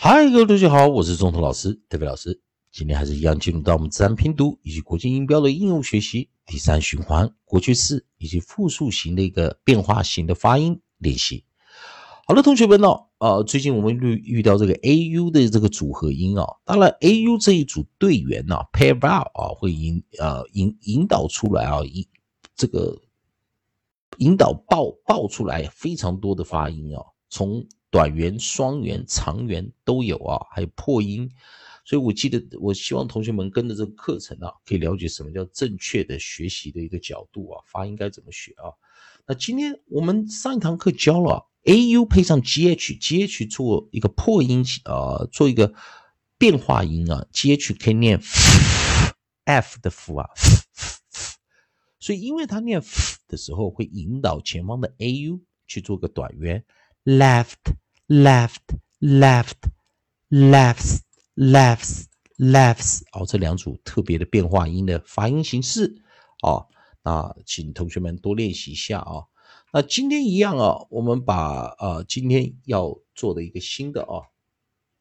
嗨，各位同学好，我是中头老师，特别老师。今天还是一样进入到我们自然拼读以及国际音标的应用学习第三循环，过去式以及复数型的一个变化型的发音练习。好的，同学们呢，呃，最近我们遇遇到这个 A U 的这个组合音啊，当然 A U 这一组队员呢，pair vowel 啊，会引呃引引导出来啊，引这个引导爆爆出来非常多的发音啊，从短元、双元、长元都有啊，还有破音，所以我记得，我希望同学们跟着这个课程啊，可以了解什么叫正确的学习的一个角度啊，发音该怎么学啊？那今天我们上一堂课教了 A U 配上 G H，G H 做一个破音啊，做一个变化音啊，G H 可以念 F 的 F 啊，所以因为它念 F 的时候会引导前方的 A U 去做个短元。Left, left, left, lefts, lefts, lefts，哦，这两组特别的变化音的发音形式，哦，那请同学们多练习一下啊。那今天一样啊，我们把呃今天要做的一个新的啊，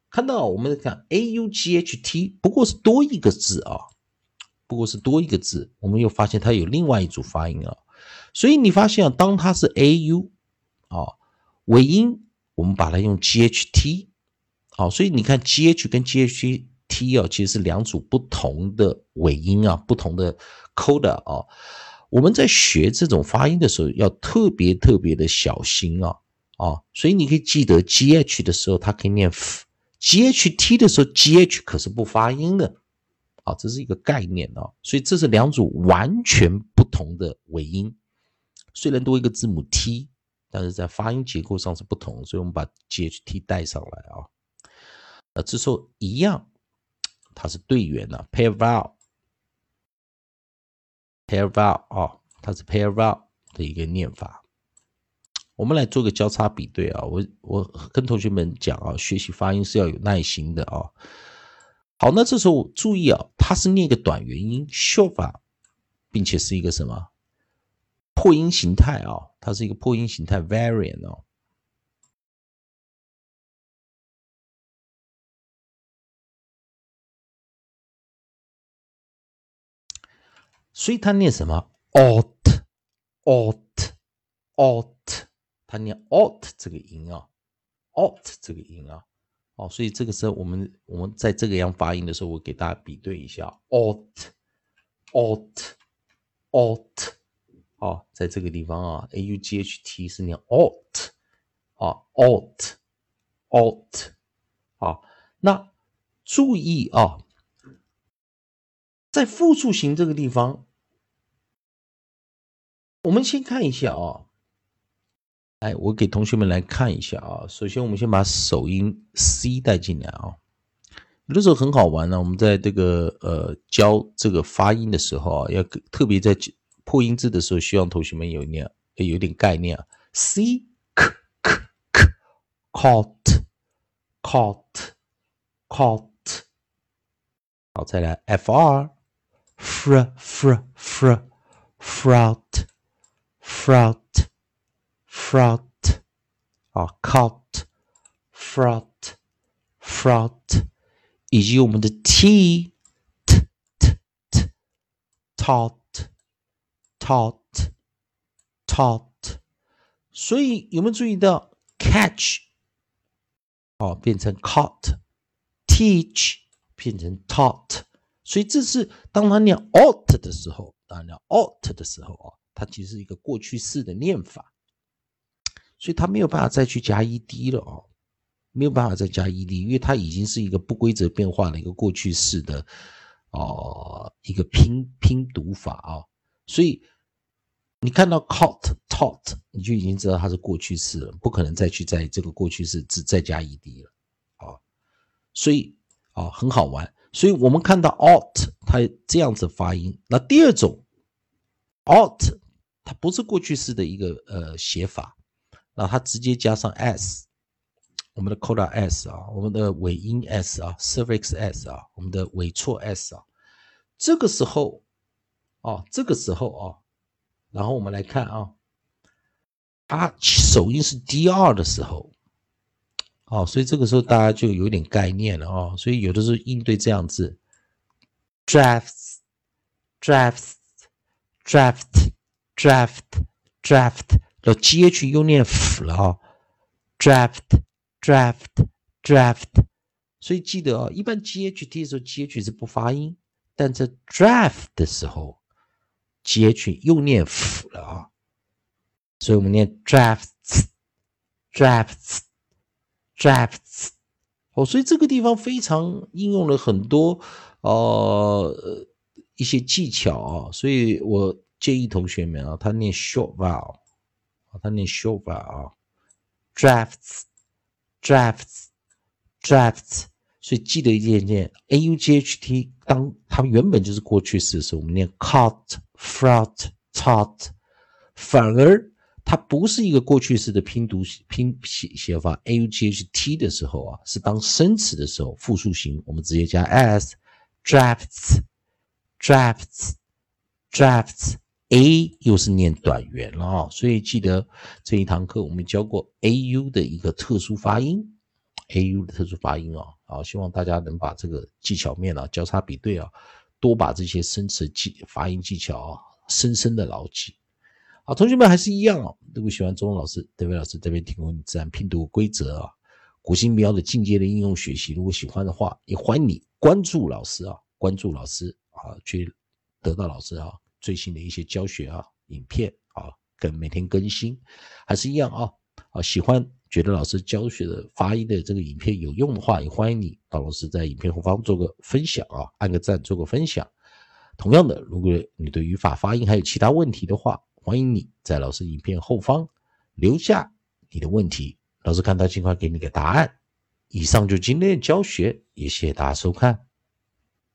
看到我们看 a u g h t，不过是多一个字啊，不过是多一个字，我们又发现它有另外一组发音啊，所以你发现啊，当它是 a u 啊。尾音我们把它用 G H T，好，所以你看 G H 跟 G H T 啊，其实是两组不同的尾音啊，不同的 code 啊。我们在学这种发音的时候，要特别特别的小心啊啊！所以你可以记得 G H 的时候，它可以念，GHT 的时候，G H 可是不发音的啊，这是一个概念啊。所以这是两组完全不同的尾音，虽然多一个字母 T。但是在发音结构上是不同，所以我们把 G H T 带上来啊。那这时候一样，它是队员呢，pair vowel，pair vowel 啊，它是 pair vowel 的一个念法。我们来做个交叉比对啊。我我跟同学们讲啊，学习发音是要有耐心的啊。好，那这时候注意啊，它是念一个短元音 short，并且是一个什么？破音形态啊，它是一个破音形态 variant 哦，所以它念什么？alt alt alt，它念 alt 这个音啊，alt 这个音啊，哦，所以这个时候我们我们在这个样发音的时候，我给大家比对一下，alt alt alt。啊，在这个地方啊，a u g h t 是念 alt 啊，alt alt 啊，那注意啊，在复数型这个地方，我们先看一下啊，哎，我给同学们来看一下啊，首先我们先把首音 c 带进来啊，有的时候很好玩呢，我们在这个呃教这个发音的时候啊，要特别在。破音字的时候，希望同学们有念，有点概念啊。c k k k，caught caught caught。好，再来 f r fr fr fr fruit fruit fruit。啊，caught fruit fruit，以及我们的 t t t t taught。Taught, taught，所以有没有注意到 catch 哦变成 caught，teach 变成 taught，所以这是当他念 out 的时候，当然 ought 的时候啊，它其实是一个过去式的念法，所以它没有办法再去加 ed 了哦，没有办法再加 ed，因为它已经是一个不规则变化的一个过去式的哦一个拼拼读法啊，所以。你看到 caught taught，你就已经知道它是过去式了，不可能再去在这个过去式只再加 ed 了啊，所以啊很好玩。所以我们看到 out 它这样子发音，那第二种 out 它不是过去式的一个呃写法，那它直接加上 s，我们的 coda s 啊，我们的尾音 s 啊，suffix s 啊，我们的尾错 s 啊，这个时候啊，这个时候啊。然后我们来看啊，它首音是 D 二的时候，哦，所以这个时候大家就有点概念了哦。所以有的时候应对这样子，draft，draft，draft，draft，draft，然后 G H 又念辅了啊，draft，draft，draft。所以记得啊，一般 G H T 的时候，G H 是不发音，但在 draft 的时候，G H 又念辅了啊。所以我们念 drafts，drafts。drafts，哦，所以这个地方非常应用了很多呃一些技巧啊，所以我建议同学们啊，他念 short vowel，啊，他念 short vowel 啊，drafts，drafts，drafts，所以记得一件件，a u g h t，当它原本就是过去式的时候，我们念 cut fraught taught 反而。它不是一个过去式的拼读拼写写法，a u g h t 的时候啊，是当生词的时候，复数型，我们直接加 s，drafts，drafts，drafts，a 又是念短元了啊，所以记得这一堂课我们教过 a u 的一个特殊发音，a u 的特殊发音啊，希望大家能把这个技巧面啊交叉比对啊，多把这些生词技发音技巧啊深深的牢记。好，同学们还是一样啊。如果喜欢中文老师、德伟老师这边提供自然拼读规则啊、古新标的进阶的应用学习，如果喜欢的话，也欢迎你关注老师啊，关注老师啊，去得到老师啊最新的一些教学啊、影片啊，跟每天更新，还是一样啊。啊，喜欢觉得老师教学的发音的这个影片有用的话，也欢迎你到老师在影片后方做个分享啊，按个赞，做个分享。同样的，如果你对语法、发音还有其他问题的话，欢迎你在老师影片后方留下你的问题，老师看到尽快给你个答案。以上就今天的教学，也谢谢大家收看。